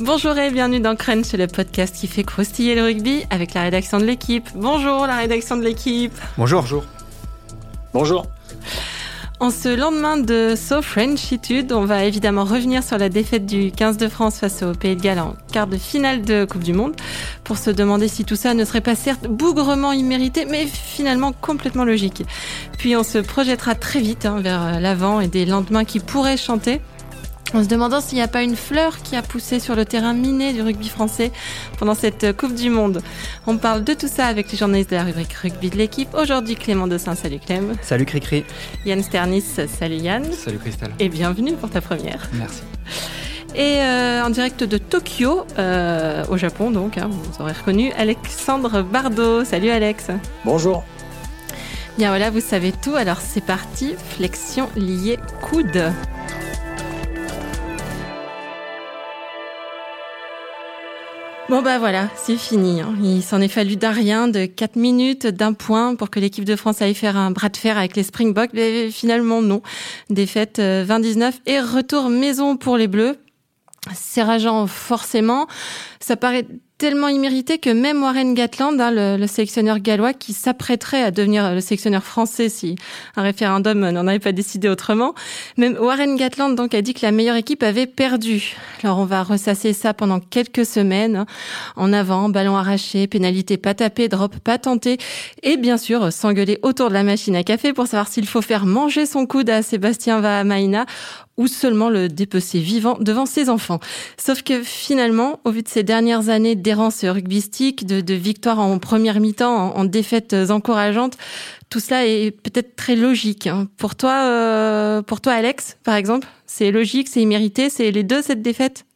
Bonjour et bienvenue dans Crunch, le podcast qui fait croustiller le rugby avec la rédaction de l'équipe. Bonjour la rédaction de l'équipe. Bonjour. Bonjour. Bonjour. En ce lendemain de So Frenchitude, on va évidemment revenir sur la défaite du 15 de France face au Pays de Galles en quart de finale de Coupe du Monde, pour se demander si tout ça ne serait pas certes bougrement immérité, mais finalement complètement logique. Puis on se projettera très vite hein, vers l'avant et des lendemains qui pourraient chanter en se demandant s'il n'y a pas une fleur qui a poussé sur le terrain miné du rugby français pendant cette Coupe du Monde. On parle de tout ça avec les journalistes de la rubrique rugby de l'équipe. Aujourd'hui, Clément Dossin. Salut Clem. Salut Cricri. Yann Sternis. Salut Yann. Salut Christelle. Et bienvenue pour ta première. Merci. Et euh, en direct de Tokyo, euh, au Japon donc, hein, vous aurez reconnu, Alexandre Bardot. Salut Alex. Bonjour. Bien voilà, vous savez tout, alors c'est parti, flexion liée coude. Bon bah voilà, c'est fini. Hein. Il s'en est fallu d'un rien, de 4 minutes, d'un point pour que l'équipe de France aille faire un bras de fer avec les Springboks. Mais finalement non. Défaite 20-19 euh, et retour maison pour les Bleus. C'est rageant forcément. Ça paraît tellement immérité que même Warren Gatland, hein, le, le, sélectionneur gallois, qui s'apprêterait à devenir le sélectionneur français si un référendum n'en avait pas décidé autrement, même Warren Gatland donc a dit que la meilleure équipe avait perdu. Alors on va ressasser ça pendant quelques semaines, hein. en avant, ballon arraché, pénalité pas tapée, drop pas tenté, et bien sûr s'engueuler autour de la machine à café pour savoir s'il faut faire manger son coude à Sébastien Vahamaina ou seulement le dépecer vivant devant ses enfants. Sauf que finalement, au vu de ces dernières années d'errance rugbystique, de, de victoires en première mi-temps, en, défaites encourageantes, tout cela est peut-être très logique. Hein. Pour toi, euh, pour toi, Alex, par exemple, c'est logique, c'est immérité, c'est les deux cette défaite?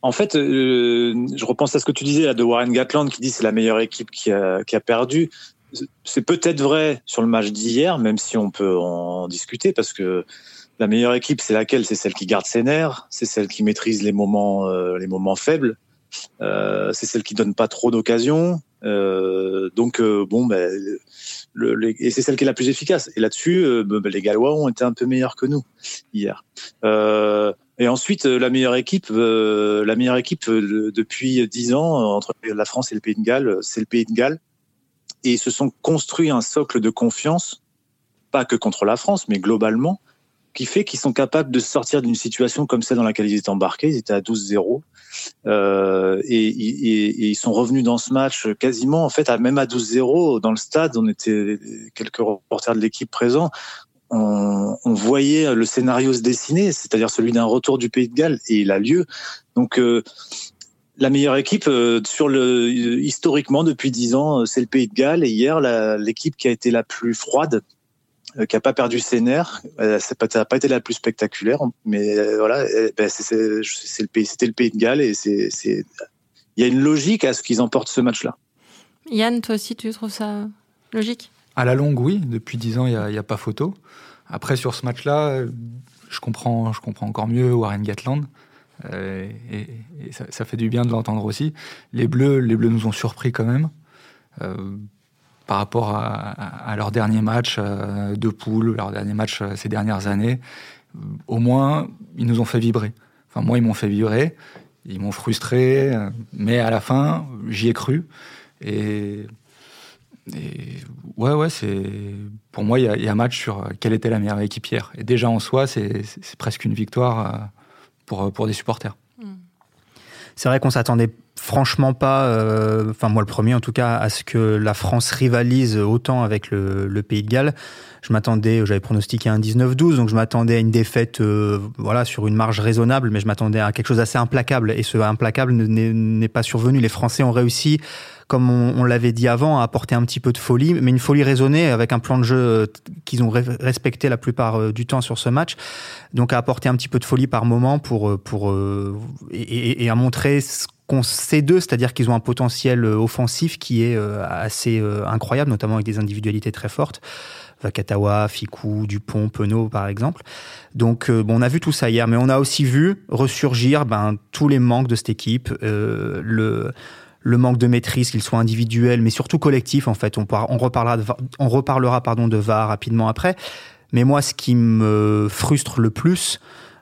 En fait, euh, je repense à ce que tu disais là, de Warren Gatland qui dit c'est la meilleure équipe qui a, qui a perdu. C'est peut-être vrai sur le match d'hier, même si on peut en discuter parce que la meilleure équipe, c'est laquelle? C'est celle qui garde ses nerfs, c'est celle qui maîtrise les moments, euh, les moments faibles, c'est celle qui donne pas trop d'occasions. Euh, donc bon, ben, et c'est celle qui est la plus efficace. Et là-dessus, ben, les Gallois ont été un peu meilleurs que nous hier. et ensuite, la meilleure équipe, la meilleure équipe depuis dix ans entre la France et le Pays de Galles, c'est le Pays de Galles. Et ils se sont construits un socle de confiance, pas que contre la France, mais globalement, qui fait qu'ils sont capables de sortir d'une situation comme celle dans laquelle ils étaient embarqués. Ils étaient à 12-0 euh, et, ils sont revenus dans ce match quasiment, en fait, à, même à 12-0 dans le stade. On était quelques reporters de l'équipe présents. On, voyait le scénario se dessiner, c'est-à-dire celui d'un retour du Pays de Galles, et il a lieu. Donc euh, la meilleure équipe euh, historiquement depuis dix ans, c'est le Pays de Galles. Et hier, l'équipe qui a été la plus froide, qui a pas perdu ses nerfs. Euh, ça n'a pas été la plus spectaculaire, mais euh, voilà, ben c'est le pays, c'était le pays de Galles et c'est, il y a une logique à ce qu'ils emportent ce match-là. Yann, toi aussi, tu trouves ça logique? À la longue, oui. Depuis dix ans, il n'y a, a, pas photo. Après, sur ce match-là, je comprends, je comprends encore mieux Warren Gatland. Euh, et, et ça, ça, fait du bien de l'entendre aussi. Les Bleus, les Bleus nous ont surpris quand même. Euh, par rapport à, leur dernier match euh, de poule, leur dernier match euh, ces dernières années. Au moins, ils nous ont fait vibrer. Enfin, moi, ils m'ont fait vibrer, ils m'ont frustré, euh, mais à la fin, j'y ai cru. Et, ouais, ouais, c'est pour moi, il y, a, un match sur quelle était la meilleure équipe hier. Et déjà en soi, c'est presque une victoire pour, pour des supporters. C'est vrai qu'on s'attendait franchement pas, euh, enfin moi le premier en tout cas, à ce que la France rivalise autant avec le, Pays de Galles. Je m'attendais, j'avais pronostiqué un 19-12, donc je m'attendais à une défaite, euh, voilà, sur une marge raisonnable, mais je m'attendais à quelque chose d'assez implacable. Et ce implacable n'est pas survenu. Les Français ont réussi, comme on, l'avait dit avant, à apporter un petit peu de folie, mais une folie raisonnée avec un plan de jeu euh, qu'ils ont respecté la plupart du temps sur ce match. Donc à apporter un petit peu de folie par moment pour pour et, et à montrer ce sait d'eux, c'est-à-dire qu'ils ont un potentiel offensif qui est assez incroyable, notamment avec des individualités très fortes. Vakatawa, Fikou, Dupont, Penaud, par exemple. Donc, euh, bon, on a vu tout ça hier, mais on a aussi vu ressurgir ben, tous les manques de cette équipe, euh, le le manque de maîtrise, qu'il soit individuel, mais surtout collectif. En fait, on, on reparlera, de, on reparlera pardon de VAR rapidement après. Mais moi, ce qui me frustre le plus,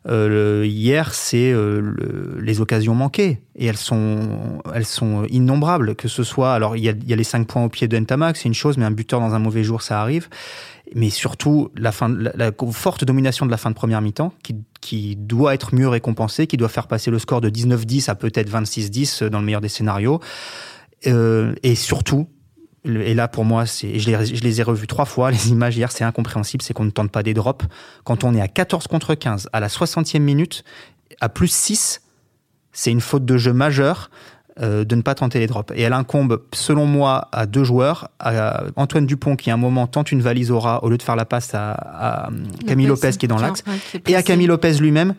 Euh, hier, c'est euh, les occasions manquées et elles sont, elles sont innombrables. Que ce soit, alors il y a, les cinq points au pied de Ntamak, c'est une chose, mais un buteur dans un mauvais jour, ça arrive. Mais surtout, la, fin, la, forte domination de la fin de première mi-temps, qui, doit être mieux récompensée, qui doit faire passer le score de 19-10 à peut-être 26-10 dans le meilleur des scénarios. Euh, et surtout, et là pour moi, c'est, je, les, je les ai revus trois fois, les images hier, c'est incompréhensible, c'est qu'on ne tente pas des drops. Quand on est à 14 contre 15, à la 60e minute, à plus 6, c'est une faute de jeu majeure euh, de ne pas tenter les drops. Et elle incombe, selon moi, à deux joueurs. À Antoine Dupont, qui à un moment tente une valise aura, au lieu de faire la passe à, à Camille Lopez, qui est dans l'axe, et à Camille Lopez lui-même,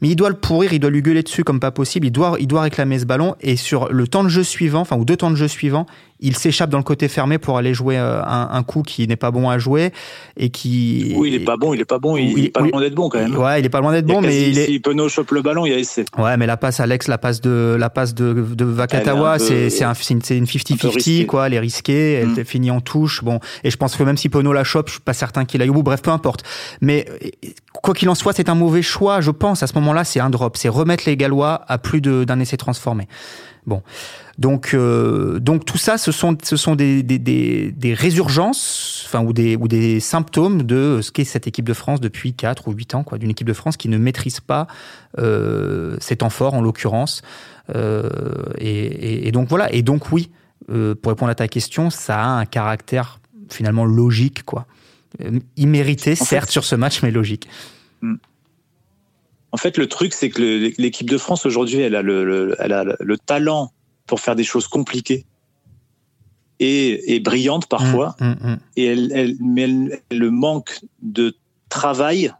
mais il doit le pourrir, il doit lui gueuler dessus comme pas possible, il doit, il doit réclamer ce ballon, et sur le temps de jeu suivant, enfin, ou deux temps de jeu suivants, il s'échappe dans le côté fermé pour aller jouer euh, un, un coup qui n'est pas bon à jouer et qui. Oui, il est pas bon, il est pas bon, il, il est pas oui, loin d'être bon quand même. Ouais, il est pas loin d'être bon, mais il est. Si Penaud chope le ballon, il y a essai. Ouais, mais la passe Alex, la passe de la passe de, de Vakatawa, c'est c'est un, c'est une 50-50 quoi, elle est risquée, elle mm. finit en touche. Bon, et je pense que même si Penaud la chope, je suis pas certain qu'il aille au bout. Bref, peu importe. Mais quoi qu'il en soit, c'est un mauvais choix, je pense. À ce moment-là, c'est un drop, c'est remettre les Gallois à plus d'un essai transformé. Bon, donc euh, donc tout ça, ce sont ce sont des des, des, des résurgences, enfin ou des ou des symptômes de ce qu'est cette équipe de France depuis 4 ou 8 ans, quoi, d'une équipe de France qui ne maîtrise pas euh, temps forts en l'occurrence. Euh, et, et, et, donc voilà. Et donc oui, euh, pour répondre à ta question, ça a un caractère finalement logique, quoi. Immérité, certes, fait, sur ce match, mais logique. Hmm. En fait, le truc, c'est que l'équipe de France aujourd'hui, elle a le, le, elle a le talent pour faire des choses compliquées et, et brillantes parfois. Mmh, mmh, mmh. Et elle, elle, mais elle, elle, le manque de travail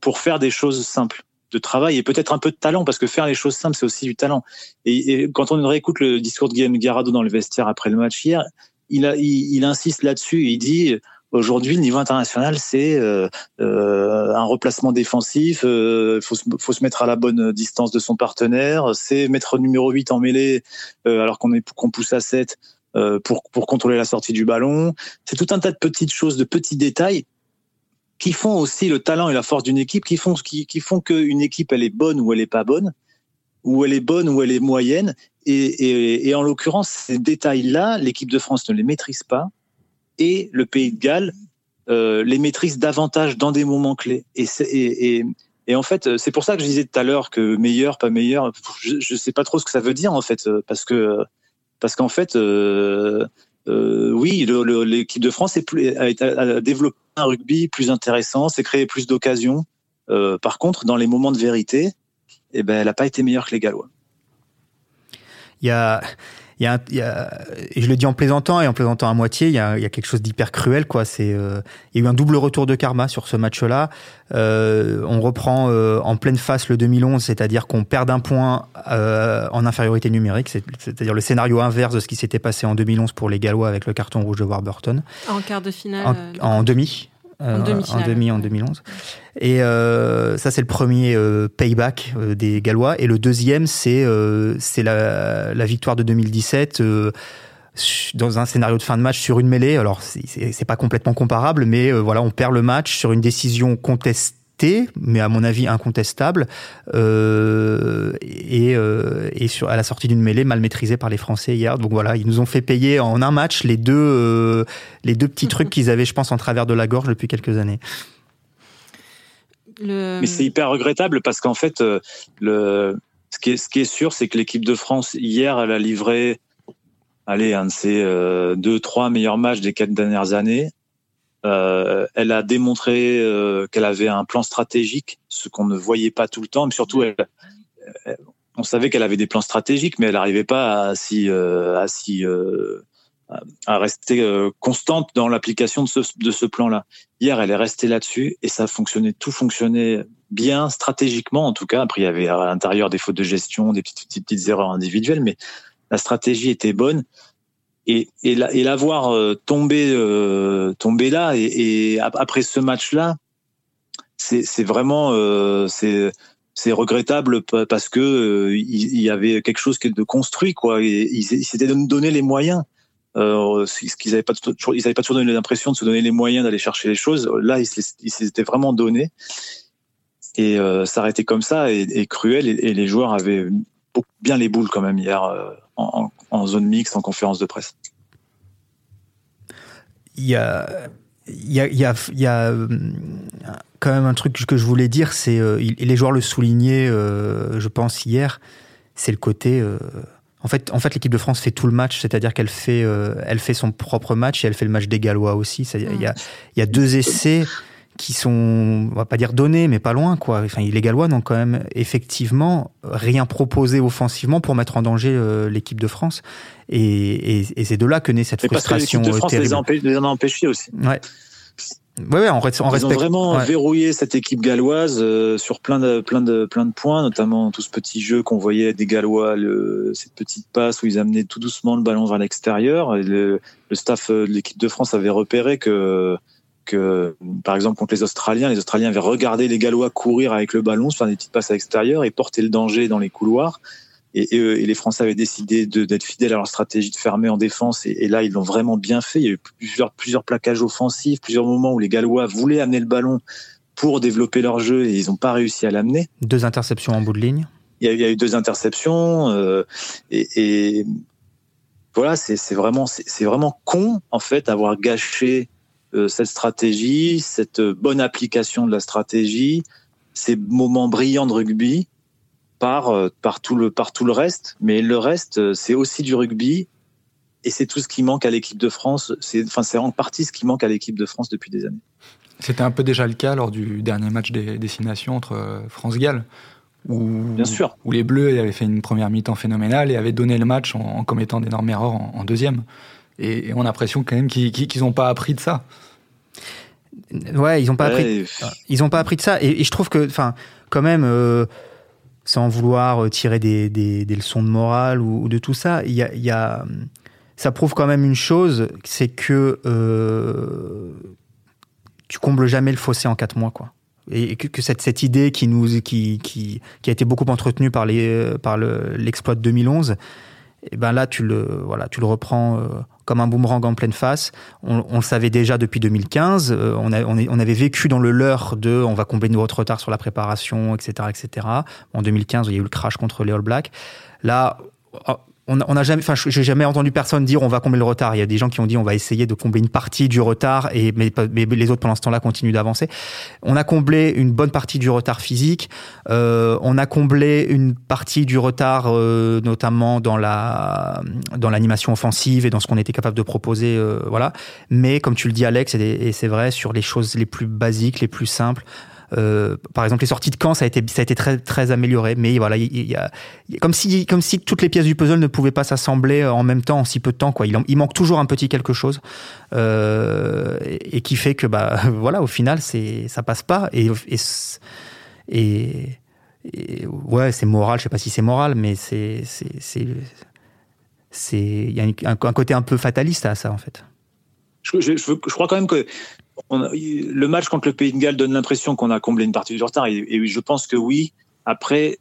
pour faire des choses simples. De travail et peut-être un peu de talent, parce que faire les choses simples, c'est aussi du talent. Et, et, quand on réécoute le discours de Guillaume Garado dans le vestiaire après le match hier, il, a, il, il insiste là-dessus. Il dit Aujourd'hui, le niveau international, c'est euh, euh, un replacement défensif. Il euh, faut, faut, se mettre à la bonne distance de son partenaire. C'est mettre numéro 8 en mêlée euh, alors qu'on qu'on pousse à 7 euh, pour, pour contrôler la sortie du ballon. C'est tout un tas de petites choses, de petits détails qui font aussi le talent et la force d'une équipe, qui font qui, qui font qu'une équipe elle est bonne ou elle est pas bonne, ou elle est bonne ou elle est moyenne. Et, et, et en l'occurrence, ces détails-là, l'équipe de France ne les maîtrise pas et le Pays de Galles euh, les maîtrise davantage dans des moments clés. Et, et, et, en fait, c'est pour ça que je disais tout à l'heure que meilleur, pas meilleur. Je ne sais pas trop ce que ça veut dire en fait, parce que parce qu'en fait, euh, euh, oui, l'équipe de France est plus, a, a, développé un rugby plus intéressant, s'est créé plus d'occasions. Par contre, dans les moments de vérité, eh ben, elle n'a pas été meilleure que les Gallois. Il y a, y a, et je le dis en plaisantant et en plaisantant à moitié, il y a, y a quelque chose d'hyper cruel, quoi. C'est, euh, il y a eu un double retour de karma sur ce match-là. Euh, on reprend euh, en pleine face le 2011, c'est-à-dire qu'on perd un point euh, en infériorité numérique, c'est-à-dire le scénario inverse de ce qui s'était passé en 2011 pour les Gallois avec le carton rouge de Warburton. En quart de finale. En, euh, en demi. En, demi, en demi en 2011. Et euh, ça, c'est le premier euh, payback euh, des Gallois. Et le deuxième, c'est euh, c'est la, la, victoire de 2017 euh, dans un scénario de fin de match sur une mêlée. Alors, c'est pas complètement comparable, mais voilà, on perd le match sur une décision contestée mais à mon avis incontestable, euh, et, euh, et sur, à la sortie d'une mêlée mal maîtrisée par les Français hier. Donc voilà, ils nous ont fait payer en un match les deux, euh, les deux petits trucs qu'ils avaient, je pense, en travers de la gorge depuis quelques années. Le... Mais c'est hyper regrettable parce qu'en fait, le, ce, qui est, ce qui est sûr, c'est que l'équipe de France, hier, elle a livré allez, un de ses euh, deux, trois meilleurs matchs des quatre dernières années. Euh, elle a démontré euh, qu'elle avait un plan stratégique, ce qu'on ne voyait pas tout le temps, mais surtout, elle, on savait qu'elle avait des plans stratégiques, mais elle n'arrivait pas à euh, euh, rester euh, constante dans l'application de ce, plan-là. Hier, elle est restée là-dessus et ça fonctionnait, tout fonctionnait bien stratégiquement en tout cas. Après, il y avait à l'intérieur des fautes de gestion, des petites erreurs individuelles, mais la stratégie était bonne et, et, la, et l'avoir euh, tombé euh, là et, après ce match là c'est, vraiment euh, c'est regrettable parce que euh, il, y avait quelque chose de construit quoi. Et ils, s'étaient donné les moyens. Euh, ce qu'ils avaient pas ils avaient pas toujours donné l'impression de se donner les moyens d'aller chercher les choses. Là ils, s'étaient vraiment donné et s'arrêter comme ça est, cruel. Et, les joueurs avaient bien les boules quand même hier en, en zone mixte, en conférence de presse. Il y a il y a, y, a, y a, euh, quand même un truc que je voulais dire, c'est, euh, et les joueurs le soulignaient, euh, je pense, hier, c'est le côté... en fait, en fait l'équipe de France fait tout le match, c'est-à-dire qu'elle fait, elle fait son propre match et elle fait le match des Gallois aussi. Il y a, y a deux essais qui sont, on va pas dire donnés, mais pas loin, quoi. Enfin, les Gallois n'ont quand même effectivement rien proposé offensivement pour mettre en danger l'équipe de France. Et, et, c'est de là que naît cette frustration. Parce que de France les, en a empêchés aussi. Ouais. Ouais, ouais, on, on Ils ont vraiment verrouillé cette équipe galloise euh, sur plein de, plein, de, plein de points, notamment tout ce petit jeu qu'on voyait des Gallois, le, cette petite passe où ils amenaient tout doucement le ballon vers l'extérieur. Le, le staff euh, de l'équipe de France avait repéré que que, par exemple, contre les Australiens, les Australiens avaient regardé les Gallois courir avec le ballon, se faire des petites passes à l'extérieur et porter le danger dans les couloirs. Et, et, les Français avaient décidé d'être fidèles à leur stratégie de fermer en défense. Et, et là, ils l'ont vraiment bien fait. Il y a eu plusieurs, plusieurs plaquages offensifs, plusieurs moments où les Gallois voulaient amener le ballon pour développer leur jeu et ils n'ont pas réussi à l'amener. Deux interceptions en bout de ligne. Il y a, eu deux interceptions euh, et, et, voilà, c'est vraiment c'est vraiment con en fait d'avoir gâché euh, cette stratégie, cette bonne application de la stratégie, ces moments brillants de rugby par, euh, par, tout le, par tout le reste. Mais le reste, euh, c'est aussi du rugby. Et c'est tout ce qui manque à l'équipe de France. C'est enfin, en partie ce qui manque à l'équipe de France depuis des années. C'était un peu déjà le cas lors du dernier match des destinations entre euh, France-Galles. Où, Bien sûr. où les Bleus avaient fait une première mi-temps phénoménale et avaient donné le match en, commettant d'énormes erreurs en, deuxième. Et, on a l'impression quand même qu'ils n'ont pas appris de ça. Ouais, ils n'ont pas appris. Ils ont pas appris de ça. Et, je trouve que, enfin, quand même, sans vouloir euh, tirer des, des, des, leçons de morale ou, de tout ça, il y a, y a, ça prouve quand même une chose, c'est que euh, tu combles jamais le fossé en quatre mois, quoi. Et que, que cette, cette idée qui nous qui, qui, qui a été beaucoup entretenue par les par l'exploit de 2011, et eh ben là tu le voilà tu le reprends euh, comme un boomerang en pleine face. On, le savait déjà depuis 2015. Euh, on, on, avait vécu dans le leurre de on va combler notre retard sur la préparation, etc., etc. En 2015, il y a eu le crash contre les All Blacks. Là, on n'a jamais, enfin, j'ai jamais entendu personne dire on va combler le retard. Il y a des gens qui ont dit on va essayer de combler une partie du retard et mais, les autres pendant ce temps-là continuent d'avancer. On a comblé une bonne partie du retard physique. Euh, on a comblé une partie du retard, euh, notamment dans la dans l'animation offensive et dans ce qu'on était capable de proposer, euh, voilà. Mais comme tu le dis, Alex, et c'est vrai sur les choses les plus basiques, les plus simples. Euh, par exemple, les sorties de camp, ça a été, très, amélioré, mais voilà, il, y a, comme si, toutes les pièces du puzzle ne pouvaient pas s'assembler en même temps en si peu de temps, quoi. Il, manque toujours un petit quelque chose, euh, et, qui fait que, bah, voilà, au final, ça passe pas, et, et, ouais, c'est moral. Je sais pas si c'est moral, mais c'est, il y a un, côté un peu fataliste à ça, en fait. Je, crois quand même que le match contre le Pays de Galles donne l'impression qu'on a comblé une partie du retard. Et, je pense que oui. Après,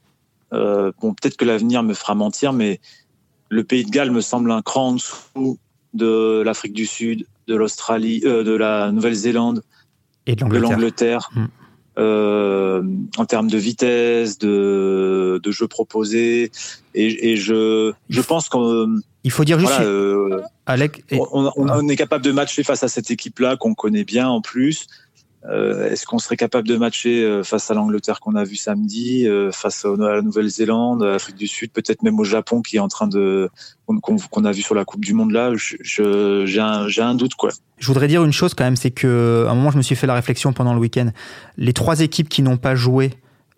euh, bon, peut-être que l'avenir me fera mentir, mais le Pays de Galles me semble un cran en dessous de l'Afrique du Sud, de l'Australie, euh, de la Nouvelle-Zélande et de l'Angleterre. Mm. Euh, en termes de vitesse, de, de jeu proposé, et, et je, je pense qu'on il faut dire juste, euh, Alec, on, est capable de matcher face à cette équipe-là qu'on connaît bien en plus. Euh, est-ce qu'on serait capable de matcher euh, face à l'Angleterre qu'on a vu samedi, face à la Nouvelle-Zélande, à l'Afrique du Sud, peut-être même au Japon qui est en train de qu'on a vu sur la Coupe du Monde là J'ai un, un, doute quoi. Je voudrais dire une chose quand même, c'est que à un moment je me suis fait la réflexion pendant le week-end. Les trois équipes qui n'ont pas joué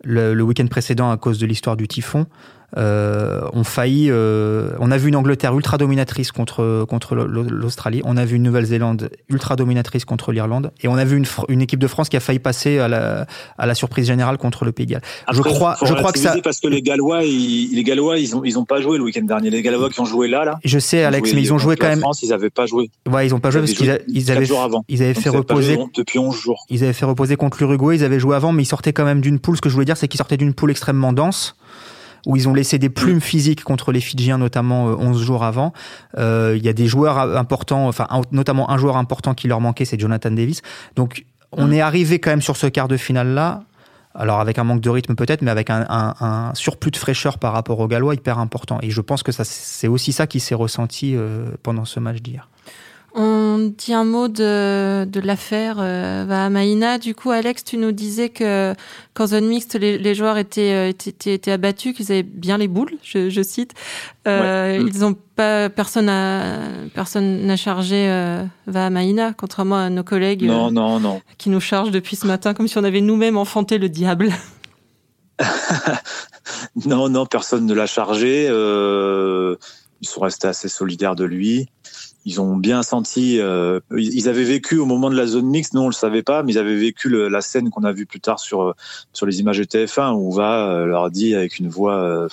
le, le week-end précédent à cause de l'histoire du typhon euh, ont failli. Euh, on a vu une Angleterre ultra dominatrice contre contre l'Australie. On a vu une Nouvelle-Zélande ultra dominatrice contre l'Irlande, et on a vu une, une, équipe de France qui a failli passer à la, à la surprise générale contre le Pays de Galles. je crois, je crois que ça. Parce que les Gallois, ils, les Gallois, ils ont ils ont pas joué le week-end dernier. Les Gallois qui ont joué là, là. Je sais, Alex, mais ils ont joué quand même. France, ils avaient pas joué. Ouais, ils ont pas joué parce qu'ils avaient, ils avaient, ils avaient fait reposer depuis 11 jours. Ils avaient fait reposer contre l'Uruguay. Ils avaient joué avant, mais ils sortaient quand même d'une poule. Ce que je voulais dire, c'est qu'ils sortaient d'une poule extrêmement dense où ils ont laissé des plumes physiques contre les Fidjiens, notamment 11 euh, jours avant. Euh, il y a des joueurs importants, enfin notamment un joueur important qui leur manquait, c'est Jonathan Davis. Donc on mm. est arrivé quand même sur ce quart de finale là alors avec un manque de rythme peut-être, mais avec un, surplus de fraîcheur par rapport aux Gallois hyper important. Et je pense que c'est aussi ça qui s'est ressenti euh, pendant ce match d'hier. On dit un mot de, de l'affaire euh, Vahamaina. Du coup, Alex, tu nous disais que qu'en zone mixte, les, joueurs étaient, euh, étaient, étaient, abattus, qu'ils avaient bien les boules, je, je cite. Euh, Ils ont pas personne à personne n'a chargé euh, Vahamaina, contrairement à nos collègues. Non, non, non. Qui nous chargent depuis ce matin, comme si on avait nous-mêmes enfanté le diable. non, non, personne ne l'a chargé. ils sont restés assez solidaires de lui ils ont bien senti. Euh, ils avaient vécu au moment de la zone mixte, nous on le savait pas, mais ils avaient vécu le, la scène qu'on a vue plus tard sur euh, sur les images de TF1 où va euh, leur dit avec une voix euh,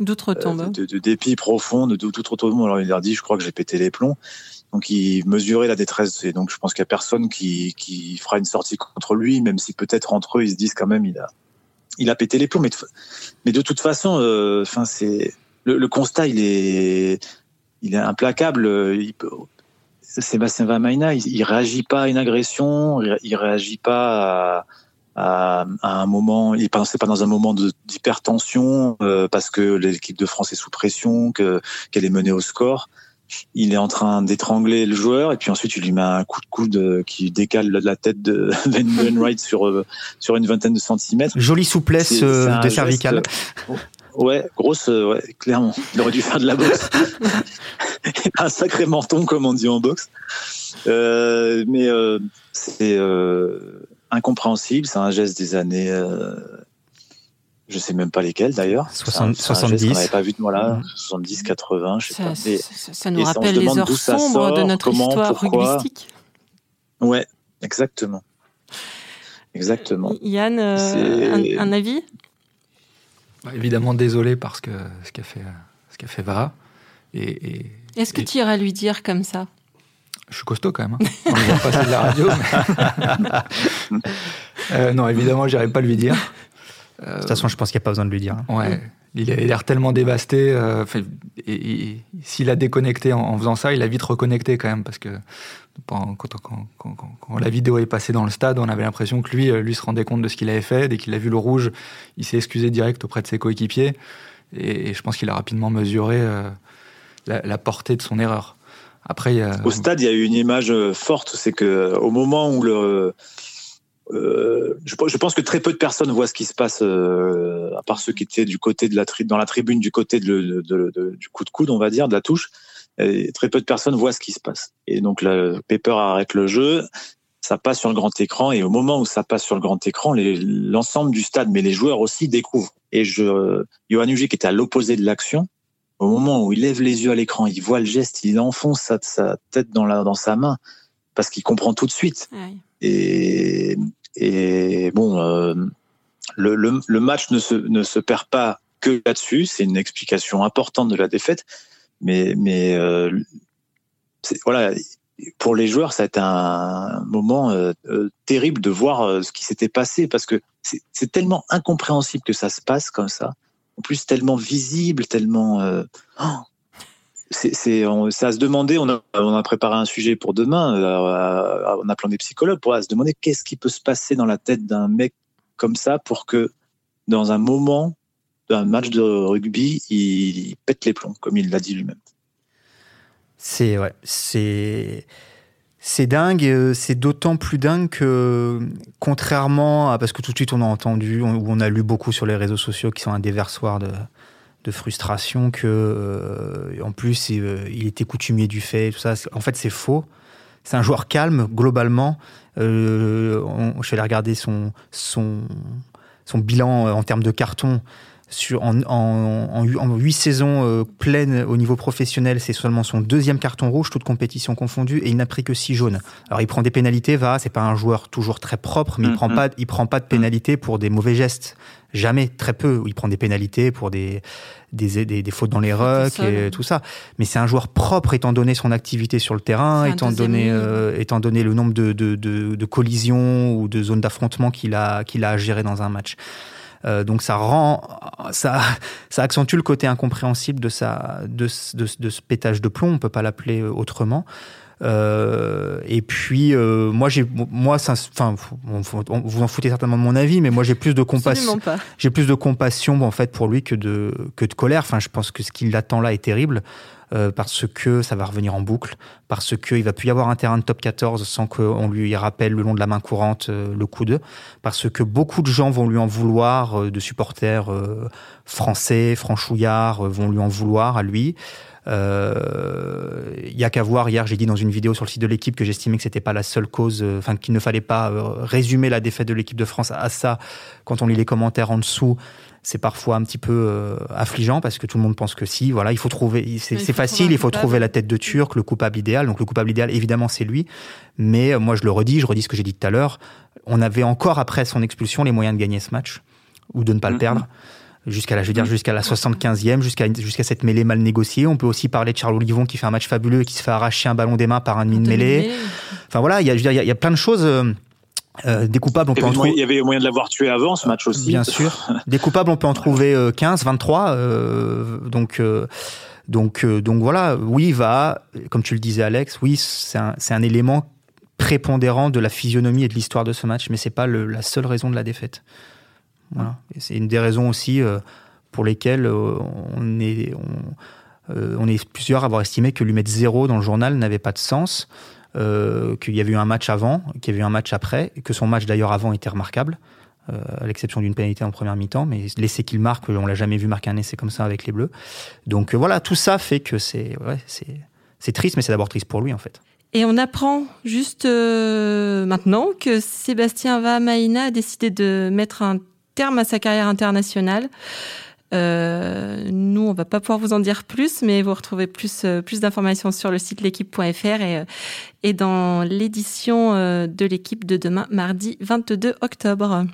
d'outre-tombe, de, de, dépit profond, de d'outre-tombe. Alors il leur dit, je crois que j'ai pété les plombs. Donc il mesurait la détresse et donc je pense qu'il y a personne qui qui fera une sortie contre lui, même si peut-être entre eux ils se disent quand même il a il a pété les plombs. Mais de, mais de toute façon, enfin c'est le, le constat il est il est implacable. Il Sébastien Vamaina, il, il, réagit pas à une agression, il, réagit pas à, à, un moment, il pensait pas dans un moment d'hypertension euh, parce que l'équipe de France est sous pression, que qu'elle est menée au score. Il est en train d'étrangler le joueur et puis ensuite il lui met un coup de coude qui décale la tête de Ben Wright sur euh, sur une vingtaine de centimètres. Jolie souplesse euh, de cervicale. Ouais, grosse, euh, ouais, clairement. Il aurait dû faire de la boxe. un sacré menton, comme on dit en boxe. Euh, mais euh, c'est euh, incompréhensible. C'est un geste des années. Euh, je sais même pas lesquelles d'ailleurs. 70. On n'avait pas vu de moi là. 70, 80, je sais ça, pas. ça, ça, nous rappelle les heures sombres de notre comment, histoire pourquoi. rugbyistique. Ouais, exactement. Exactement. Yann, euh, un, un, avis? Évidemment désolé parce que ce qu'a fait, ce qu'a fait Vara. Et, et Est-ce que et... tu iras lui dire comme ça? Je suis costaud quand même. Hein. On passer de la radio. Mais... euh, non, évidemment, j'irai pas lui dire. Euh, de toute façon, je pense qu'il n'y a pas besoin de lui dire. Hein. Ouais. Il a l'air tellement dévasté. Euh, et, et s'il a déconnecté en, en, faisant ça, il a vite reconnecté quand même parce que quand, quand, quand, quand, la vidéo est passée dans le stade, on avait l'impression que lui, lui se rendait compte de ce qu'il avait fait. Dès qu'il a vu le rouge, il s'est excusé direct auprès de ses coéquipiers. Et, et je pense qu'il a rapidement mesuré euh, la, la, portée de son erreur. Après, a... au stade, il y a eu une image forte, c'est que au moment où le euh, je, je, pense que très peu de personnes voient ce qui se passe, euh, à part ceux qui étaient du côté de la tri dans la tribune, du côté de, de, de, du coup de coude, on va dire, de la touche. Et très peu de personnes voient ce qui se passe. Et donc, le Pepper arrête le jeu, ça passe sur le grand écran, et au moment où ça passe sur le grand écran, l'ensemble du stade, mais les joueurs aussi découvrent. Et je, Johan Uji, qui était à l'opposé de l'action, au moment où il lève les yeux à l'écran, il voit le geste, il enfonce sa, sa tête dans, la, dans sa main, parce qu'il comprend tout de suite. Ouais. Et, et bon, euh, le, le, le, match ne se, ne se perd pas que là-dessus. C'est une explication importante de la défaite. Mais, mais euh, voilà, pour les joueurs, ça a été un moment euh, euh, terrible de voir euh, ce qui s'était passé parce que c'est tellement incompréhensible que ça se passe comme ça. En plus, tellement visible, tellement. Euh, oh, c'est à se demander. On a, préparé un sujet pour demain. Euh, on a plein des psychologues pour se demander qu'est-ce qui peut se passer dans la tête d'un mec comme ça pour que dans un moment d'un match de rugby, il, pète les plombs, comme il l'a dit lui-même. C'est ouais, c'est c'est dingue. C'est d'autant plus dingue que, contrairement à parce que tout de suite on a entendu ou on a lu beaucoup sur les réseaux sociaux qui sont un déversoir de de frustration que euh, en plus euh, il était coutumier du fait tout ça en fait c'est faux c'est un joueur calme globalement euh, on, je suis allé regarder son son son bilan en termes de carton sur, en, en, en, en 8 saisons euh, pleines au niveau professionnel, c'est seulement son deuxième carton rouge, toute compétition confondue, et il n'a pris que 6 jaunes. Alors il prend des pénalités, va, c'est pas un joueur toujours très propre, mais mm -hmm. il prend pas, il prend pas de pénalités pour des mauvais gestes. Jamais, très peu. Il prend des pénalités pour des, des, des, des fautes dans les rucks et tout ça. Mais c'est un joueur propre étant donné son activité sur le terrain, étant donné, euh, étant donné le nombre de, de, de, de collisions ou de zones d'affrontement qu'il a, qu'il a à gérer dans un match. Euh, donc ça rend, ça, ça accentue le côté incompréhensible de, sa, de, de, de ce pétage de plomb, on peut pas l'appeler autrement. Euh, et puis euh, moi j'ai moi enfin vous en foutez certainement de mon avis, mais moi j'ai plus de compassion. J'ai plus de compassion en fait pour lui que de que de colère. Enfin, je pense que ce qui l'attend là est terrible. Euh, parce que ça va revenir en boucle, parce qu'il va plus y avoir un terrain de top 14 sans qu'on lui rappelle le long de la main courante euh, le coude, parce que beaucoup de gens vont lui en vouloir, euh, de supporters français, franchouillards, vont lui en vouloir à lui. Il y a qu'à voir, hier j'ai dit dans une vidéo sur le site de l'équipe que j'estimais que c'était pas la seule cause, enfin qu'il ne fallait pas résumer la défaite de l'équipe de France à ça quand on lit les commentaires en dessous c'est parfois un petit peu euh, affligeant parce que tout le monde pense que si, voilà, il faut trouver, c'est facile, il faut trouver la tête de Turc, le coupable idéal. Donc le coupable idéal, évidemment, c'est lui. Mais euh, moi, je le redis, je redis ce que j'ai dit tout à l'heure. On avait encore après son expulsion les moyens de gagner ce match ou de ne pas le mm-hmm. perdre. Jusqu'à la, je veux dire, jusqu'à la 75e, jusqu'à jusqu'à cette mêlée mal négociée. On peut aussi parler de Charles Olivon qui fait un match fabuleux et qui se fait arracher un ballon des mains par un demi de mêlée. Enfin voilà, il y a, il y a plein de choses. Euh, euh, des coupables, on peut en trouver. Il y avait moyen de l'avoir tué avant ce match aussi. Bien sûr. des coupables, on peut en trouver 15, 23. Euh, donc, euh, donc, euh, donc voilà. Oui, va, comme tu le disais, Alex. Oui, c'est un, un, élément prépondérant de la physionomie et de l'histoire de ce match, mais c'est pas le, la seule raison de la défaite. Voilà. c'est une des raisons aussi pour lesquelles on est, on, on est plusieurs à avoir estimé que lui mettre zéro dans le journal n'avait pas de sens. Euh, qu'il y avait eu un match avant, qu'il y avait eu un match après, que son match d'ailleurs avant était remarquable, euh, à l'exception d'une pénalité en première mi-temps, mais l'essai qu'il marque, on l'a jamais vu marquer un essai comme ça avec les Bleus. Donc euh, voilà, tout ça fait que c'est c'est triste, mais c'est d'abord triste pour lui en fait. Et on apprend juste maintenant que Sébastien Vahamaina a décidé de mettre un terme à sa carrière internationale. Euh, nous, on va pas pouvoir vous en dire plus, mais vous retrouvez plus, euh, plus d'informations sur le site l'équipe.fr et, euh, et dans l'édition de l'équipe de demain, mardi 22 octobre.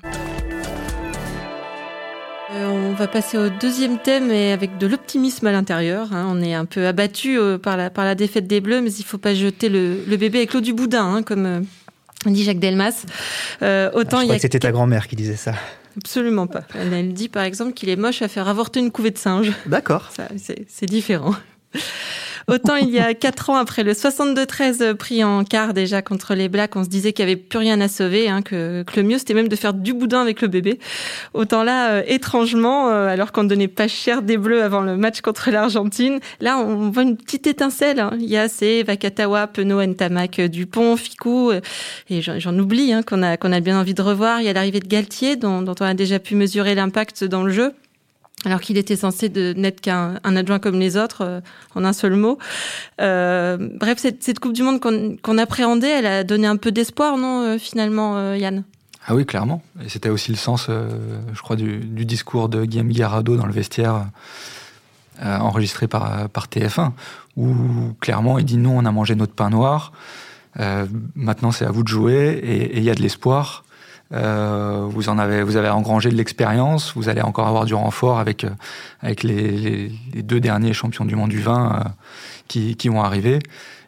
On va passer au deuxième thème et avec de l'optimisme à l'intérieur. Hein. On est un peu abattu par la, par la défaite des Bleus, mais il faut pas jeter le, le bébé avec l'eau du boudin, hein, comme dit Jacques Delmas. Euh, autant ah, je il y a... que c'était ta grand-mère qui disait ça. Absolument pas. Elle, dit par exemple qu'il est moche à faire avorter une couvée de singe. D'accord. C'est différent. Autant il y a quatre ans, après le 62-13 pris en quart déjà contre les Blacks, on se disait qu'il n'y avait plus rien à sauver, hein, que, que, le mieux c'était même de faire du boudin avec le bébé. Autant là, euh, étrangement, euh, alors qu'on ne donnait pas cher des Bleus avant le match contre l'Argentine, là on voit une petite étincelle. Hein. Il y a ces Vakatawa, Penaud, Ntamak, Dupont, Ficou, euh, et j'en oublie hein, qu'on a, qu'on a bien envie de revoir. Il y a l'arrivée de Galtier, dont, dont on a déjà pu mesurer l'impact dans le jeu alors qu'il était censé n'être qu'un adjoint comme les autres, euh, en un seul mot. Euh, bref, cette, Coupe du Monde qu'on appréhendait, elle a donné un peu d'espoir, non, euh, finalement, Yann? Ah oui, clairement. Et c'était aussi le sens, je crois, du, discours de Guillaume Garado dans le vestiaire, enregistré par, par TF1, où clairement il dit non, on a mangé notre pain noir, maintenant c'est à vous de jouer, et il y a de l'espoir. Euh, vous en avez, vous avez engrangé de l'expérience. Vous allez encore avoir du renfort avec euh, avec les, les, deux derniers champions du monde du vin euh, qui, qui vont arriver.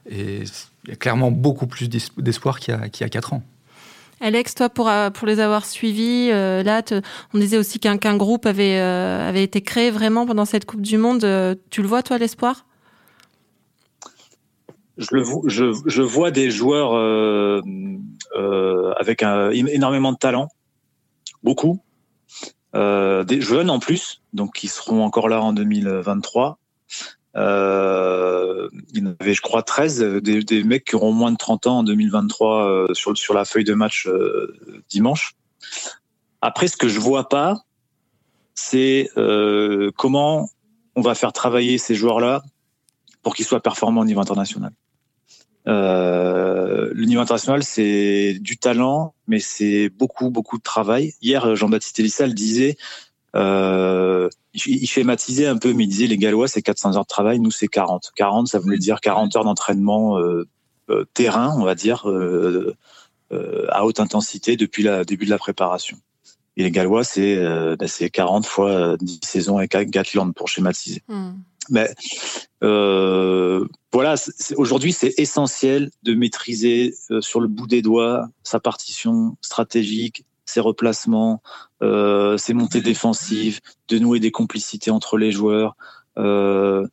Et il y a clairement beaucoup plus d'espoir qu'il y a qu'il y a quatre ans. Alex, toi, pour, pour les avoir suivis, là, on disait aussi qu'un qu'un groupe avait, avait été créé vraiment pendant cette Coupe du Monde. tu le vois, toi, l'espoir? Je, le, je, je, vois des joueurs avec un, énormément de talent, beaucoup, euh, des jeunes en plus, donc qui seront encore là en 2023. Euh, il y en avait, je crois, 13, des, mecs qui auront moins de 30 ans en 2023 euh, sur, sur la feuille de match euh, dimanche. Après, ce que je vois pas, c'est comment on va faire travailler ces joueurs-là pour qu'ils soient performants au niveau international. Le niveau international, c'est du talent, mais c'est beaucoup, beaucoup de travail. Hier, Jean-Baptiste Elissa le disait, euh, il schématisait un peu, mais il disait les Gallois, c'est 400 heures de travail, nous, c'est 40. 40, ça voulait dire 40 heures d'entraînement euh, euh, terrain, on va dire, à haute intensité depuis le début de la préparation. Et les Gallois, c'est bah, 40 fois 10 saisons avec Gatland pour schématiser. Hmm. Mais euh, voilà, aujourd'hui, c'est essentiel de maîtriser euh, sur le bout des doigts sa partition stratégique, ses replacements, euh, ses montées défensives, de nouer des complicités entre les joueurs. Euh,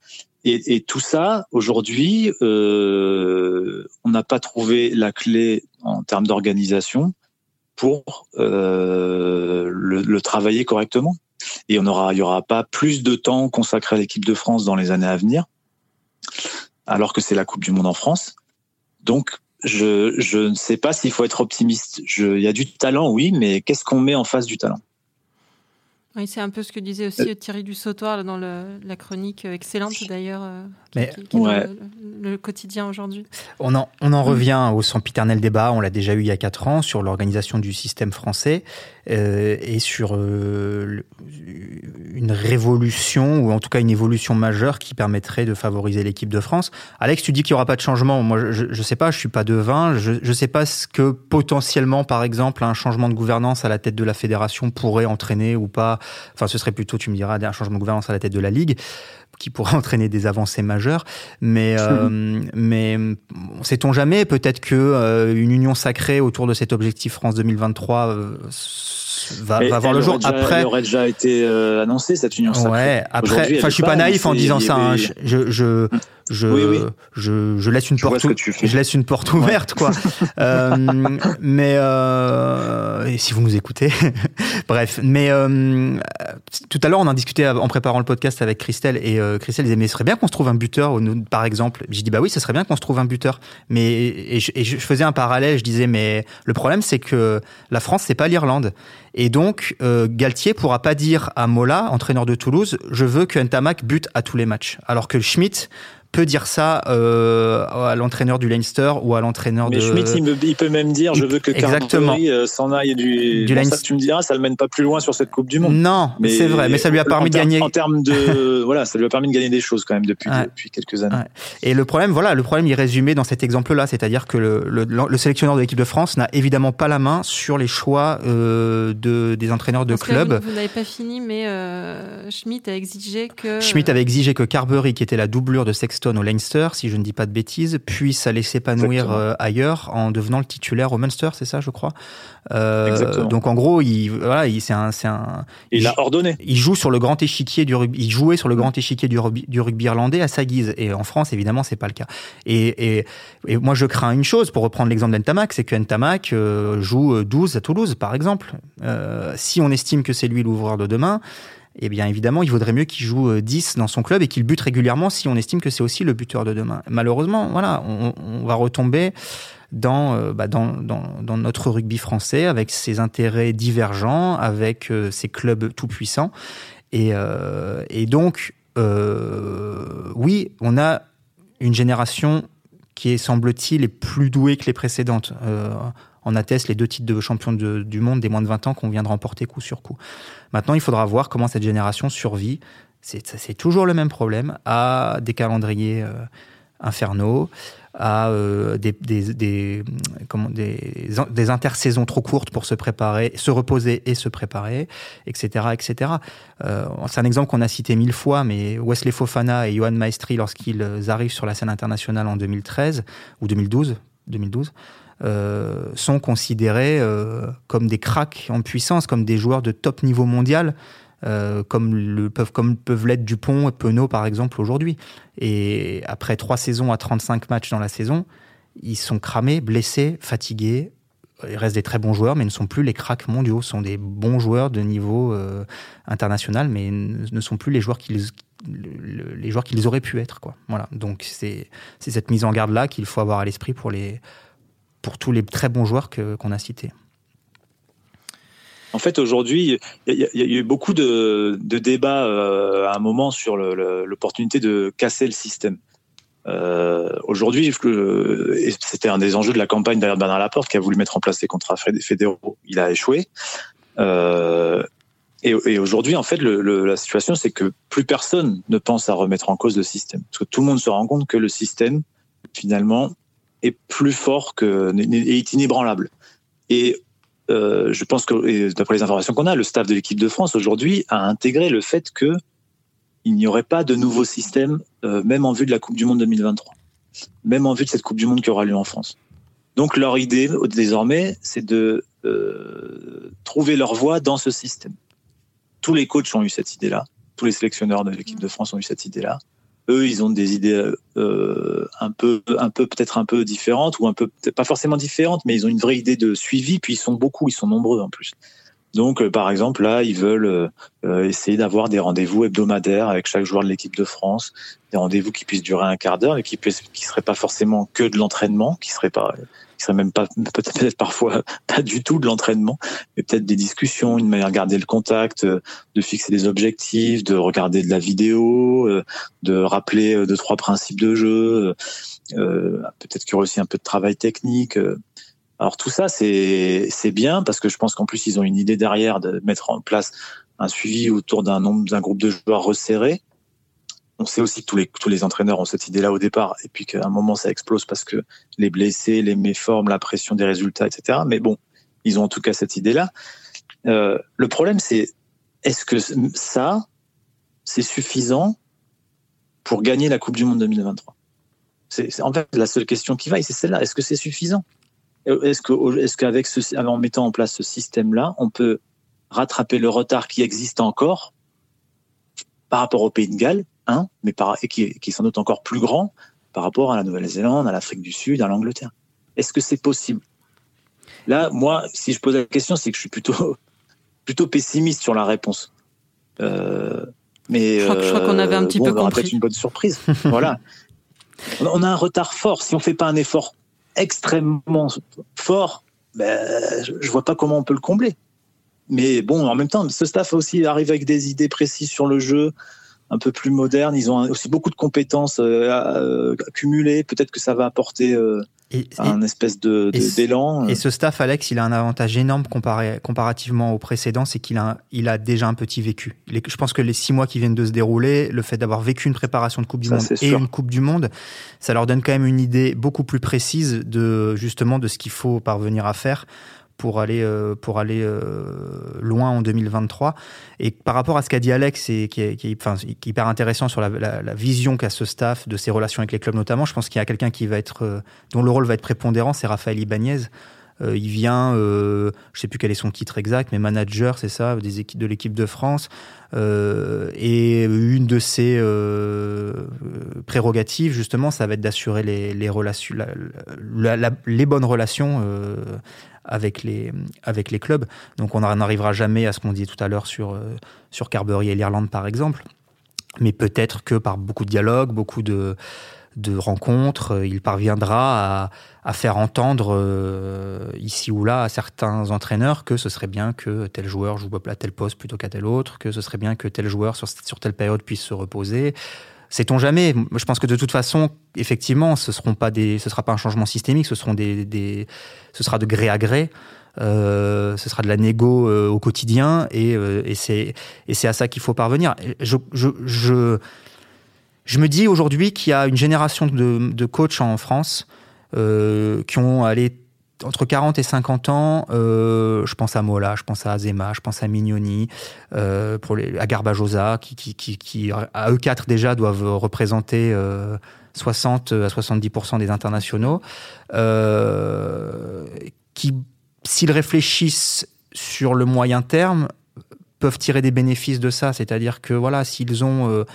Et, tout ça, aujourd'hui, euh, on n'a pas trouvé la clé en termes d'organisation pour euh, le, travailler correctement. Et on aura, il y aura pas plus de temps consacré à l'équipe de France dans les années à venir, alors que c'est la Coupe du Monde en France. Donc, je, je ne sais pas s'il faut être optimiste. il y a du talent, oui, mais qu'est-ce qu'on met en face du talent? Oui, c'est un peu ce que disait aussi euh, Thierry Dussautoir dans la chronique euh, excellente d'ailleurs, euh, qui, le, quotidien aujourd'hui. On en, on en revient au sempiternel débat, on l'a déjà eu il y a quatre ans, sur l'organisation du système français et sur une révolution, ou en tout cas une évolution majeure qui permettrait de favoriser l'équipe de France. Alex, tu dis qu'il n'y aura pas de changement. Moi, je ne sais pas, je suis pas devin. Je ne sais pas ce que potentiellement, par exemple, un changement de gouvernance à la tête de la fédération pourrait entraîner ou pas Enfin, ce serait plutôt, tu me diras, un changement de gouvernance à la tête de la Ligue qui pourrait entraîner des avancées majeures. Mais, euh, mais sait-on jamais Peut-être que euh, une union sacrée autour de cet objectif France 2023 euh, va, va voir le jour. après, elle aurait déjà été annoncée cette union sacrée. Ouais. Après, enfin, je suis pas naïf en disant ça. Hein. Je, je, je, je, je, laisse une porte, je laisse une porte ouverte, quoi. euh, mais euh, et si vous nous écoutez, bref. Mais euh, tout à l'heure, on en discutait en préparant le podcast avec Christelle et euh, Christelle disait mais ce serait bien qu'on se trouve un buteur, par exemple. J'ai dit bah oui, ce serait bien qu'on se trouve un buteur. Mais et je, et je, faisais un parallèle, je disais mais le problème c'est que la France c'est pas l'Irlande. Et donc, euh, Galtier pourra pas dire à Mola, entraîneur de Toulouse, je veux que Ntamak bute à tous les matchs. Alors que Schmidt peut dire ça euh, à l'entraîneur du Leinster ou à l'entraîneur de. Mais Schmidt, il, peut même dire je veux que Carberry euh, s'en aille du. du Leinster. tu me diras, ça le mène pas plus loin sur cette Coupe du Monde. Non, mais c'est vrai, mais ça lui a permis de gagner. En termes de voilà, ça lui a permis de gagner des choses quand même depuis depuis quelques années. Et le problème, voilà, le problème il est résumé dans cet exemple-là, c'est-à-dire que le, le, le, sélectionneur de l'équipe de France n'a évidemment pas la main sur les choix euh, de des entraîneurs de club. Vous, n'avez pas fini, mais euh, Schmidt a exigé que. Schmidt avait exigé que Carberry, qui était la doublure de Sexton au Leinster, si je ne dis pas de bêtises, puisse aller s'épanouir euh, ailleurs en devenant le titulaire au Munster, c'est ça, je crois. Euh, donc en gros, il, voilà, il, c'est un, c'est un. Il, a ordonné. Il joue sur le grand échiquier du rugby. Il jouait sur le grand échiquier du rugby, du rugby irlandais à sa guise. Et en France, évidemment, c'est pas le cas. Et, et, et moi, je crains une chose, pour reprendre l'exemple d'Entamac, c'est que Ntamak euh, joue 12 à Toulouse, par exemple. Si on estime que c'est lui l'ouvreur de demain, eh bien évidemment, il vaudrait mieux qu'il joue 10 euh, dans son club et qu'il bute régulièrement si on estime que c'est aussi le buteur de demain. Malheureusement, voilà, on, va retomber dans, euh, bah, dans, dans, dans, notre rugby français avec ses intérêts divergents, avec euh, ses clubs tout puissants. Et, et donc, oui, on a une génération qui est, semble-t-il, est plus douée que les précédentes en atteste les deux titres de champion du monde des moins de 20 ans qu'on vient de remporter coup sur coup. Maintenant, il faudra voir comment cette génération survit. C'est toujours le même problème, à des calendriers euh, infernaux, à euh, des, des, des, intersaisons trop courtes pour se préparer, se reposer et se préparer, etc. etc. Euh, C'est un exemple qu'on a cité mille fois, mais Wesley Fofana et Johan Maestri, lorsqu'ils arrivent sur la scène internationale en 2013 ou 2012, 2012 euh, sont considérés euh, comme des cracks en puissance, comme des joueurs de top niveau mondial, euh, comme, peuvent, comme peuvent l'être Dupont et Penaud par exemple aujourd'hui. Et après trois saisons à 35 matchs dans la saison, ils sont cramés, blessés, fatigués. Ils restent des très bons joueurs, mais ne sont plus les cracks mondiaux. Ce sont des bons joueurs de niveau international, mais ne sont plus les joueurs qu'ils les joueurs qu'ils auraient pu être. Voilà. Donc c'est cette mise en garde là qu'il faut avoir à l'esprit pour les pour tous les très bons joueurs qu'on a cités. En fait, aujourd'hui, il y, a eu beaucoup de, débats euh, à un moment sur l'opportunité de casser le système. Euh, aujourd'hui, c'était un des enjeux de la campagne derrière Bernard Laporte qui a voulu mettre en place les contrats fédéraux. Il a échoué. Euh, et, aujourd'hui, en fait, la situation, c'est que plus personne ne pense à remettre en cause le système. Parce que tout le monde se rend compte que le système, finalement, est plus fort que est inébranlable. Et euh, je pense que, d'après les informations qu'on a, le staff de l'équipe de France aujourd'hui a intégré le fait que il n'y aurait pas de nouveau système, euh, même en vue de la Coupe du Monde 2023, même en vue de cette Coupe du Monde qui aura lieu en France. Donc leur idée désormais, c'est de euh, trouver leur voie dans ce système. Tous les coachs ont eu cette idée-là, tous les sélectionneurs de l'équipe de France ont eu cette idée-là. Eux, ils ont des idées euh, un peu, un peu peut-être un peu différentes ou un peu pas forcément différentes, mais ils ont une vraie idée de suivi. Puis ils sont beaucoup, ils sont nombreux en plus. Donc, euh, par exemple, là, ils veulent euh, essayer d'avoir des rendez-vous hebdomadaires avec chaque joueur de l'équipe de France, des rendez-vous qui puissent durer un quart d'heure et qui qui seraient pas forcément que de l'entraînement, qui seraient pas, qui serait même pas peut-être parfois pas du tout de l'entraînement, mais peut-être des discussions, une manière de garder le contact, de fixer des objectifs, de regarder de la vidéo, de rappeler deux trois principes de jeu, peut-être qu'il y aurait aussi un peu de travail technique. Alors tout ça, c'est bien parce que je pense qu'en plus ils ont une idée derrière de mettre en place un suivi autour d'un nombre d'un groupe de joueurs resserré. On sait aussi que tous les tous les entraîneurs ont cette idée-là au départ et puis qu'à un moment ça explose parce que les blessés, les méformes, la pression des résultats, etc. Mais bon, ils ont en tout cas cette idée-là. Euh, le problème, c'est est-ce que ça, c'est suffisant pour gagner la Coupe du Monde 2023 C'est en fait la seule question qui vaille, c'est celle-là. Est-ce que c'est suffisant? Est-ce que, est-ce qu'avec ce, en mettant en place ce système-là, on peut rattraper le retard qui existe encore par rapport au Pays de Galles, hein, mais par, et qui, qui est sans doute encore plus grand par rapport à la Nouvelle-Zélande, à l'Afrique du Sud, à l'Angleterre? Est-ce que c'est possible? Là, moi, si je pose la question, c'est que je suis plutôt, plutôt pessimiste sur la réponse. Euh, mais je crois, qu'on avait un petit bon, peu on compris. peut-être une bonne surprise. voilà. On a un retard fort. Si on fait pas un effort extrêmement fort, ben, je vois pas comment on peut le combler. Mais bon, en même temps, ce staff aussi arrive avec des idées précises sur le jeu, un peu plus moderne. Ils ont aussi beaucoup de compétences euh, accumulées. Peut-être que ça va apporter euh, et, un et, espèce de, d'élan. Et ce staff, Alex, il a un avantage énorme comparé, comparativement au précédent, c'est qu'il a, il a déjà un petit vécu. Les, je pense que les six mois qui viennent de se dérouler, le fait d'avoir vécu une préparation de Coupe du ça, Monde et sûr. une Coupe du Monde, ça leur donne quand même une idée beaucoup plus précise de justement de ce qu'il faut parvenir à faire pour aller, euh, pour aller euh, loin en 2023. Et par rapport à ce qu'a dit Alex, et qui est, qui, est, hyper intéressant sur la vision qu'a ce staff, de ses relations avec les clubs notamment, je pense qu'il y a quelqu'un qui va être, euh, dont le rôle va être prépondérant, c'est Raphaël Ibanez. Euh, il vient, euh, je sais plus quel est son titre exact, mais manager, c'est ça, des équipes de l'équipe de France. Euh, et une de ses euh, prérogatives, justement, ça va être d'assurer les, bonnes relations avec les clubs. Donc on n'arrivera jamais à ce qu'on dit tout à l'heure sur sur Carberry et l'Irlande par exemple, mais peut-être que par beaucoup de dialogues, beaucoup de de rencontres, il parviendra à, faire entendre euh, ici ou là à certains entraîneurs que ce serait bien que tel joueur joue à tel poste plutôt qu'à tel autre, que ce serait bien que tel joueur sur, telle période puisse se reposer. Sait-on jamais Je pense que de toute façon, effectivement, ce seront pas des, ce sera pas un changement systémique, ce seront des, ce sera de gré à gré. Euh, ce sera de la négo euh, au quotidien et, euh, c'est à ça qu'il faut parvenir. Je je me dis aujourd'hui qu'il y a une génération de, coachs en France euh, qui ont allé entre 40 et 50 ans. Euh, je pense à Mola, je pense à Azema, je pense à Mignoni, euh, pour les, à Garbajosa, qui, qui, qui, qui, à eux quatre déjà doivent représenter euh, 60 à 70% des internationaux, euh, qui, s'ils réfléchissent sur le moyen terme, peuvent tirer des bénéfices de ça. C'est-à-dire que voilà, s'ils ont euh,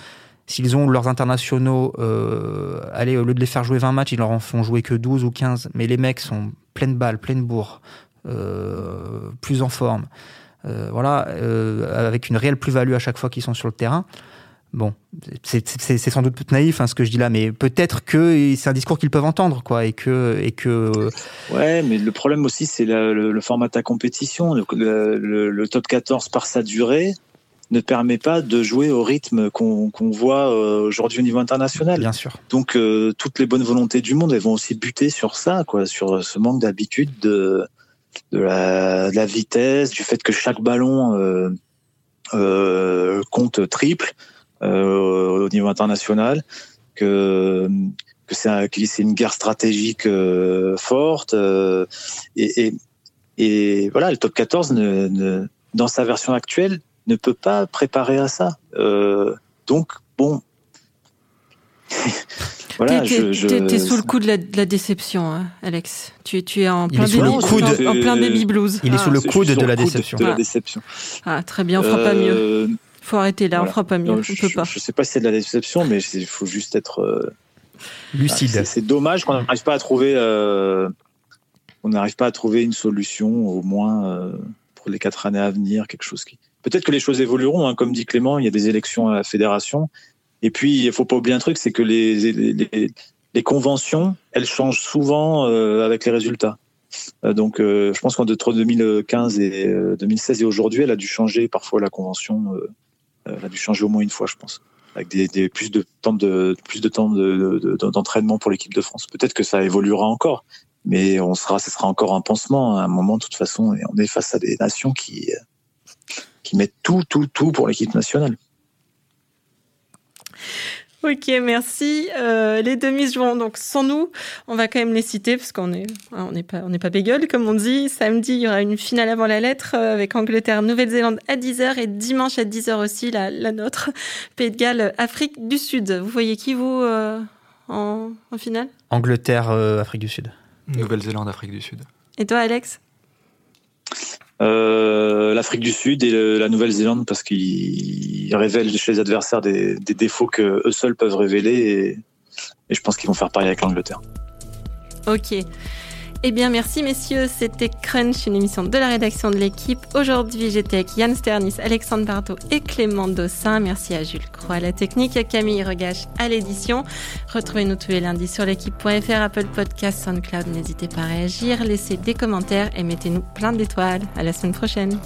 s'ils ont leurs internationaux, euh, allez, au lieu de les faire jouer 20 matchs, ils leur en font jouer que 12 ou 15. Mais les mecs sont pleines balles, pleines bourres, euh, plus en forme. Euh, voilà, avec une réelle plus-value à chaque fois qu'ils sont sur le terrain. Bon, c'est sans doute tout naïf hein, ce que je dis là, mais peut-être que c'est un discours qu'ils peuvent entendre, quoi, et que. Ouais, mais le problème aussi, c'est le, format à compétition, le, top 14 par sa durée ne permet pas de jouer au rythme qu'on qu voit euh, aujourd'hui au niveau international. Bien sûr. Donc euh, toutes les bonnes volontés du monde, elles vont aussi buter sur ça, quoi, sur ce manque d'habitude de de la, de la, vitesse, du fait que chaque ballon euh, euh, compte triple au niveau international, que que c'est une guerre stratégique forte et, et, et, voilà le top 14 ne, ne, dans sa version actuelle ne peut pas préparer à ça. Euh, donc, bon. voilà, tu je, es sous le coup de la, de la déception, hein, Alex. Tu, tu, es en plein, baby, en, en, plein baby blues. Il est ah, sous le coude de la déception. De la déception. Ah, très bien, on fera euh, pas mieux. faut arrêter là, on fera pas mieux, on je, peut pas. Je sais pas si c'est de la déception, mais il faut juste être euh, lucide. C'est dommage qu'on n'arrive pas à trouver, euh, on n'arrive pas à trouver une solution, au moins euh, pour les quatre années à venir, quelque chose qui. Peut-être que les choses évolueront, hein, comme dit Clément, il y a des élections à la fédération, et puis il faut pas oublier un truc, c'est que les, les, les, conventions, elles changent souvent avec les résultats. Donc, je pense qu'entre 2015 et 2016 et aujourd'hui, elle a dû changer parfois la convention elle a dû changer au moins une fois, je pense, avec des, plus de temps de plus de temps d'entraînement pour l'équipe de France. Peut-être que ça évoluera encore, mais on sera, ce sera encore un pansement à un moment de toute façon. Et on est face à des nations qui qui mettent tout, tout, tout pour l'équipe nationale. Ok, merci. Euh, les demi joueront donc sans nous. On va quand même les citer parce qu'on est, hein, on n'est pas, on n'est pas bégueule comme on dit. Samedi, il y aura une finale avant la lettre euh, avec Angleterre, Nouvelle-Zélande à 10h et dimanche à 10h aussi la, la nôtre, Pays de Galles, Afrique du Sud. Vous voyez qui vous euh, en, en, finale? Angleterre, Afrique du Sud. Nouvelle-Zélande, Afrique du Sud. Et toi, Alex? Euh, l'Afrique du Sud et la Nouvelle-Zélande parce qu'ils révèlent chez les adversaires des, des, défauts que eux seuls peuvent révéler et, et je pense qu'ils vont faire pareil avec l'Angleterre. Ok. Eh bien, merci messieurs. C'était Crunch, une émission de la rédaction de l'équipe. Aujourd'hui, j'étais avec Yann Sternis, Alexandre Bardot et Clément Dossin. Merci à Jules Croix à la technique, à Camille Regache à l'édition. Retrouvez-nous tous les lundis sur l'équipe.fr, Apple Podcast, SoundCloud. N'hésitez pas à réagir, laissez des commentaires et mettez-nous plein d'étoiles. À la semaine prochaine.